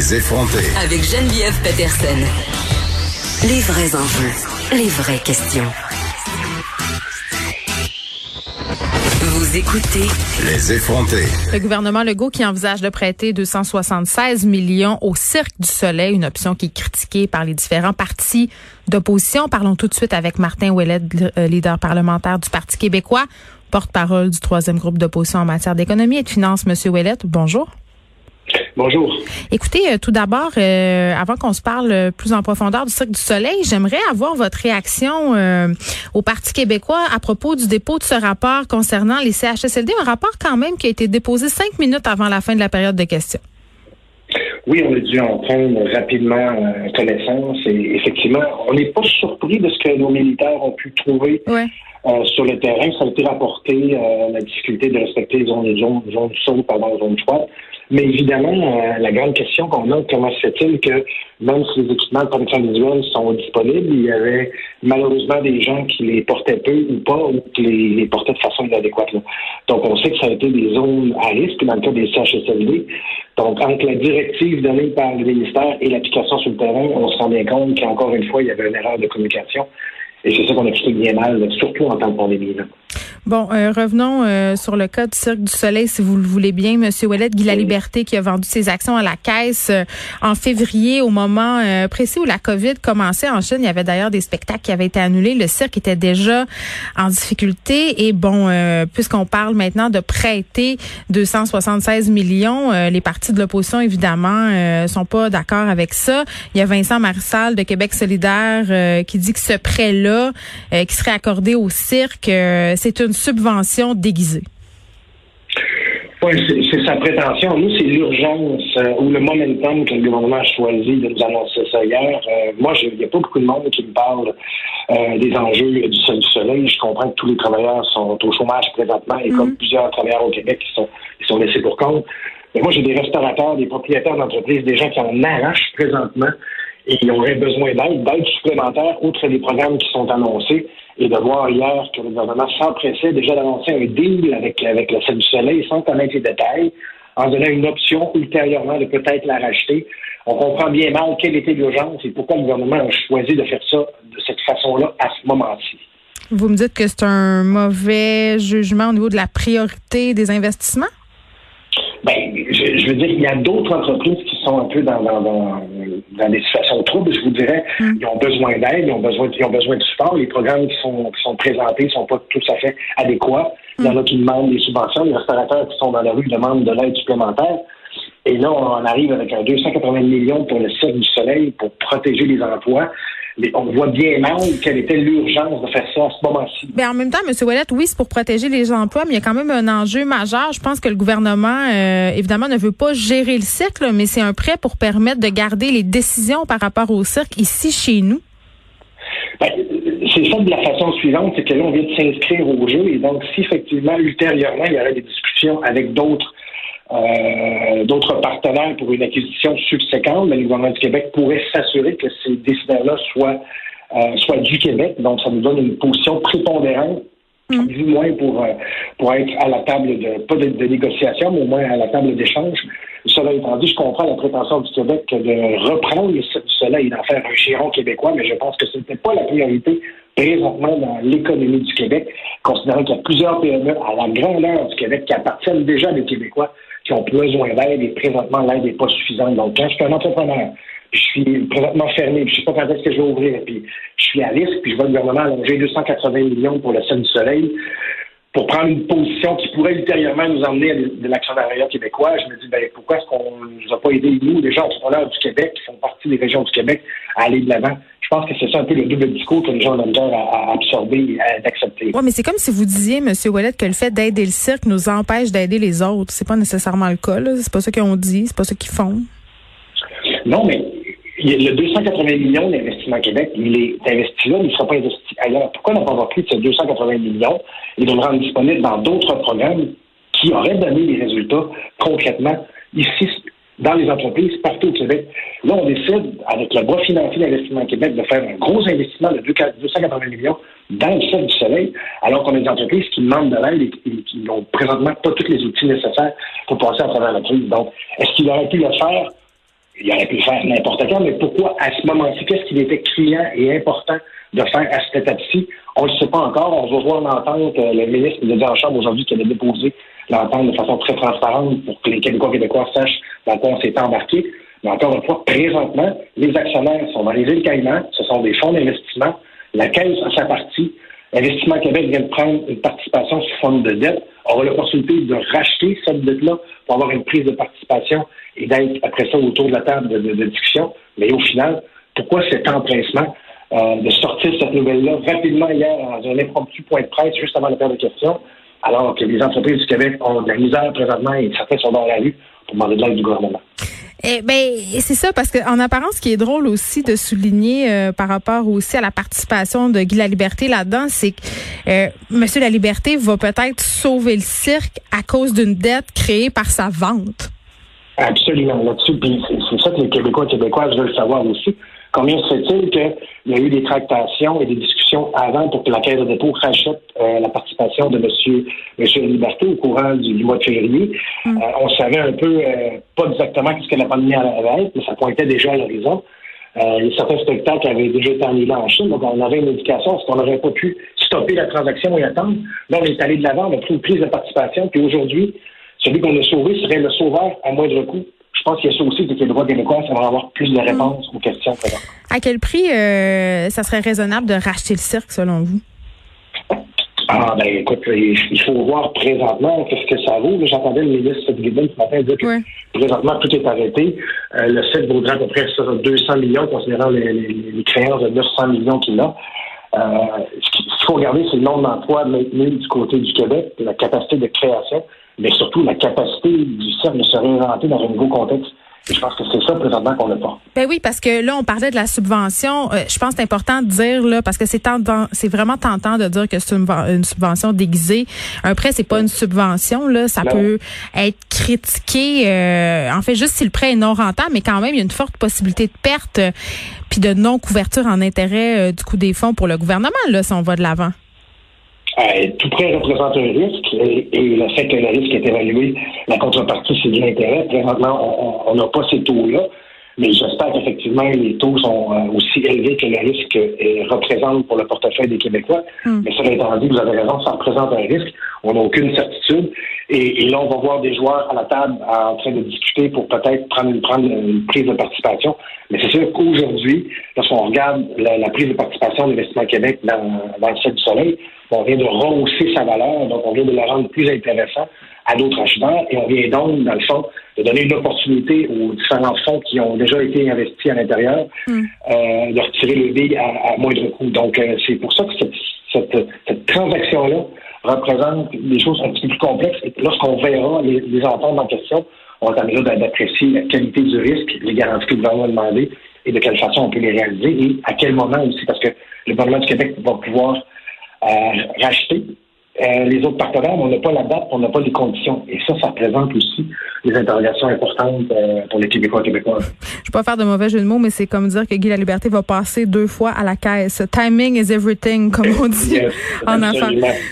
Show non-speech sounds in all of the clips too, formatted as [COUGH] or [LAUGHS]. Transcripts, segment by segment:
Les effronter. Avec Geneviève Peterson. Les vrais enjeux, les vraies questions. Vous écoutez Les effronter. Le gouvernement Legault qui envisage de prêter 276 millions au Cirque du Soleil, une option qui est critiquée par les différents partis d'opposition. Parlons tout de suite avec Martin Ouellet, euh, leader parlementaire du Parti québécois, porte-parole du troisième groupe d'opposition en matière d'économie et de finances. Monsieur Ouellet, bonjour. Bonjour. Écoutez, euh, tout d'abord, euh, avant qu'on se parle euh, plus en profondeur du Cirque du Soleil, j'aimerais avoir votre réaction au Parti québécois à propos du dépôt de ce rapport concernant les CHSLD, un rapport quand même qui a été déposé cinq minutes avant la fin de la période de questions. Oui, on a dû en prendre rapidement connaissance et effectivement, on n'est pas surpris de ce que nos militaires ont pu trouver sur le terrain. Ça a été rapporté, la difficulté de respecter les zones, zones, zones chaudes, pardon, zones froides. Mais évidemment, euh, la grande question qu'on a, comment se fait-il que même si les équipements de protection individuelle sont disponibles, il y avait malheureusement des gens qui les portaient peu ou pas, ou qui les, portaient de façon inadéquate. Donc, on sait que ça a été des zones à risque dans le cas des CHSLD. Donc, entre la directive donnée par le ministère et l'application sur le terrain, on se rend bien compte qu'encore une fois, il y avait une erreur de communication. Et c'est ça qu'on explique bien mal, surtout en temps de pandémie. Bon, euh, revenons euh, sur le cas du Cirque du Soleil, si vous le voulez bien. Monsieur Ouellet, Guy La Liberté, qui a vendu ses actions à la caisse euh, en février, au moment précis où la COVID commençait en Chine. Il y avait d'ailleurs des spectacles qui avaient été annulés. Le cirque était déjà en difficulté. Et bon, puisqu'on parle maintenant de prêter 276 millions, les partis de l'opposition, évidemment, sont pas d'accord avec ça. Il y a Vincent Marissal de Québec solidaire qui dit que ce prêt-là, qui serait accordé au cirque, c'est une subvention déguisée? Oui, c'est sa prétention. Nous, c'est l'urgence euh, ou le momentum que le gouvernement a choisi de nous annoncer ça hier. Euh, moi, il n'y a pas beaucoup de monde qui me parle euh, des enjeux du, du soleil. Je comprends que tous les travailleurs sont au chômage présentement et comme mhm. plusieurs travailleurs au Québec qui sont, qui sont laissés pour compte. Mais moi, j'ai des restaurateurs, des propriétaires d'entreprises, des gens qui en arrachent présentement et qui auraient besoin d'aide, d'aide supplémentaire, outre les programmes qui sont annoncés et de voir hier que le gouvernement s'empressait déjà d'annoncer un deal avec, avec le Ciel du Soleil sans connaître les détails, en donnant une option ultérieurement de peut-être la racheter. On comprend bien mal quelle était l'urgence et pourquoi le gouvernement a choisi de faire ça de cette façon-là à ce moment-ci. Vous me dites que c'est un mauvais jugement au niveau de la priorité des investissements? Ben, je, veux dire, il y a d'autres entreprises qui sont un peu dans, dans, dans, des situations troubles, je vous dirais. Mm. Ils ont besoin d'aide, ils ont besoin, ils ont besoin de support. Les programmes qui sont, qui sont présentés ne sont pas tout à fait adéquats. Il y en a qui demandent des subventions. Les restaurateurs qui sont dans la rue demandent de l'aide supplémentaire. Et là, on arrive avec un 280 millions pour le Cercle du Soleil pour protéger les emplois on voit bien mal quelle était l'urgence de faire ça à ce moment-ci. Mais en même temps, M. Ouellet, oui, c'est pour protéger les emplois, mais il y a quand même un enjeu majeur. Je pense que le gouvernement, euh, évidemment, ne veut pas gérer le cirque, mais c'est un prêt pour permettre de garder les décisions par rapport au cirque ici chez nous. Ben, c'est ça de la façon suivante, c'est que là, on vient de s'inscrire au jeu, et donc si effectivement, ultérieurement, il y aurait des discussions avec d'autres euh, d'autres partenaires pour une acquisition subséquente, mais le gouvernement du Québec pourrait s'assurer que ces décideurs-là soient, euh, soient du Québec. Donc, ça nous donne une position prépondérante mm. du moins pour, euh, pour être à la table de, pas de, négociation, mais au moins à la table d'échange. Cela étant dit, je comprends la prétention du Québec de reprendre soleil et d'en faire un giron québécois, mais je pense que ce n'était pas la priorité présentement dans l'économie du Québec, considérant qu'il y a plusieurs PME à la grandeur du Québec qui appartiennent déjà des Québécois ont besoin d'aide et présentement l'aide n'est pas suffisante. Donc, quand je suis un entrepreneur, je suis présentement fermé, puis je ne sais pas quand est-ce que je vais ouvrir, puis je suis à risque, puis je vois le gouvernement allonger 280 millions pour le ciel du soleil, pour prendre une position qui pourrait ultérieurement nous emmener à de l'actionnariat québécois, je me dis, ben, pourquoi est-ce qu'on ne nous a pas aidé, nous, les gens entrepreneurs du Québec, qui font partie des régions du Québec, à aller de l'avant? Je pense que c'est ça un peu le double discours que les gens ont l'air à, absorber et à accepter. Oui, mais c'est comme si vous disiez, M. Ouellet, que le fait d'aider le cirque nous empêche d'aider les autres. C'est pas nécessairement le cas. C'est pas ça qu'on dit, c'est pas ça qu'ils font. Non, mais le 280 millions Québec, il est investi là, mais il ne sera pas investi ailleurs. Pourquoi n'a pas avoir pris de ces 280 millions et de le rendre disponible dans d'autres programmes qui auraient donné des résultats concrètement ici dans les entreprises partout au Québec? Là, on décide, avec le bras financier d'Investissement Québec, de faire un gros investissement de 280 millions dans le ciel du soleil, alors qu'on a des entreprises qui demandent de l'aide et qui n'ont présentement pas tous les outils nécessaires pour passer à travers la crise. Donc, est-ce qu'il aurait pu le faire? Il aurait pu faire n'importe quand, mais pourquoi à ce moment-ci? Qu'est-ce qu'il était criant et important de faire à cette étape-ci? On ne le sait pas encore. On va voir l'entente. Euh, le ministre de en Chambre aujourd'hui qui avait déposé l'entente de façon très transparente pour que les Québécois Québécois sachent dans quoi on s'est embarqué. Mais encore une fois, présentement, les actionnaires sont dans les îles Caïmans. Ce sont des fonds d'investissement. La Caisse a sa partie. Investissement Québec vient de prendre une participation sous forme de dette. Aura l'opportunité de racheter cette dette-là pour avoir une prise de participation et d'être après ça autour de la table de, discussion. Mais au final, pourquoi cet empressement euh, de sortir cette nouvelle-là rapidement hier dans un impromptu point de presse juste avant la période de questions, alors que les entreprises du Québec ont de la misère présentement et certains sont dans la rue pour demander de l'aide du gouvernement? Eh ben c'est ça parce qu'en apparence, ce qui est drôle aussi de souligner euh, par rapport aussi à la participation de Guy La Liberté là-dedans, c'est que euh, Monsieur La Liberté va peut-être sauver le cirque à cause d'une dette créée par sa vente. Absolument là-dessus, c'est ça que les Québécois et Québécoises veulent savoir aussi. Combien se fait-il qu'il y a eu des tractations et des discussions avant pour que la Caisse de dépôt rachète euh, la participation de M. Monsieur, Liberté au courant du, mois de février? Mm. Euh, on savait un peu, euh, pas exactement ce que la pandémie allait être, mais ça pointait déjà à l'horizon. a certains spectacles avaient déjà été annulés en Chine, donc on avait une indication, est-ce qu'on n'aurait pas pu stopper la transaction et attendre? Là, on est allé de l'avant, on a pris une prise de participation, puis aujourd'hui, celui qu'on a sauvé serait le sauveur à moindre coût je pense qu'il y a ça aussi, que les droits québécois, ça va avoir plus de réponses aux questions. À quel prix euh, ça serait raisonnable de racheter le cirque, selon vous? Ah, ben écoute, il faut voir présentement qu'est-ce que ça vaut. J'entendais le ministre Guébel ce matin dire que présentement tout est arrêté. Euh, le cirque vaudrait à peu près 200 millions, considérant les, créances de 900 millions qu'il a. Euh, ce faut regarder, c'est le nombre d'emplois maintenus du côté du Québec, la capacité de création mais surtout la capacité du cercle de se réinventer dans un nouveau contexte. Et je pense que c'est ça présentement qu'on n'a pas. Ben oui, parce que là, on parlait de la subvention. Euh, je pense que c'est important de dire là, parce que c'est c'est vraiment tentant de dire que c'est une, subvention déguisée. Un prêt, c'est pas une subvention là, ça peut être critiqué. Euh, en fait, juste si le prêt est non rentable, mais quand même, il y a une forte possibilité de perte, euh, puis de non couverture en intérêt du coût des fonds pour le gouvernement là, si on va de l'avant. Euh, tout prêt représente un risque et, le fait que le risque est évalué, la contrepartie, c'est de l'intérêt. Présentement, on n'a pas ces taux-là, mais j'espère qu'effectivement, les taux sont euh, aussi élevés que le risque euh, représente pour le portefeuille des Québécois. Hmm. Mais ça étant dit, vous avez raison, ça représente un risque. On n'a aucune certitude. Et, là, on va voir des joueurs à la table en train de discuter pour peut-être prendre, prendre une prise de participation. Mais c'est sûr qu'aujourd'hui, lorsqu'on regarde la, prise de participation de l'Investissement Québec dans, dans le ciel du soleil, on vient de rehausser sa valeur, donc on vient de la rendre plus intéressant à d'autres acheteurs et on vient donc, dans le fond, de donner une opportunité aux différents fonds qui ont déjà été investis à l'intérieur mm. euh, de retirer le billes à, moindre coût. Donc, euh, c'est pour ça que cette, cette, transaction-là représente des choses un petit peu plus complexes et lorsqu'on verra les, les ententes en question, on va être d'apprécier la qualité du risque, les garanties que le gouvernement a demandé et de quelle façon on peut les réaliser et à quel moment aussi, parce que le gouvernement du Québec va pouvoir racheter euh, les autres partenaires, on n'a pas la date, on n'a pas les conditions. Et ça, ça représente aussi des interrogations importantes euh, pour les Québécois et Québécoises. Je ne vais pas faire de mauvais jeu de mots, mais c'est comme dire que Guy La Liberté va passer deux fois à la caisse. Timing is everything, comme on dit [LAUGHS] en affaires.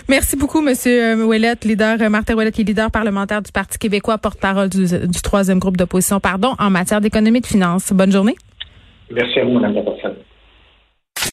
Merci beaucoup, Monsieur euh, Ouellette, leader, Martin Ouellette, qui est leader parlementaire du Parti québécois, porte-parole du, du troisième groupe d'opposition, pardon, en matière d'économie et de finances. Bonne journée. Merci à vous, Mme la.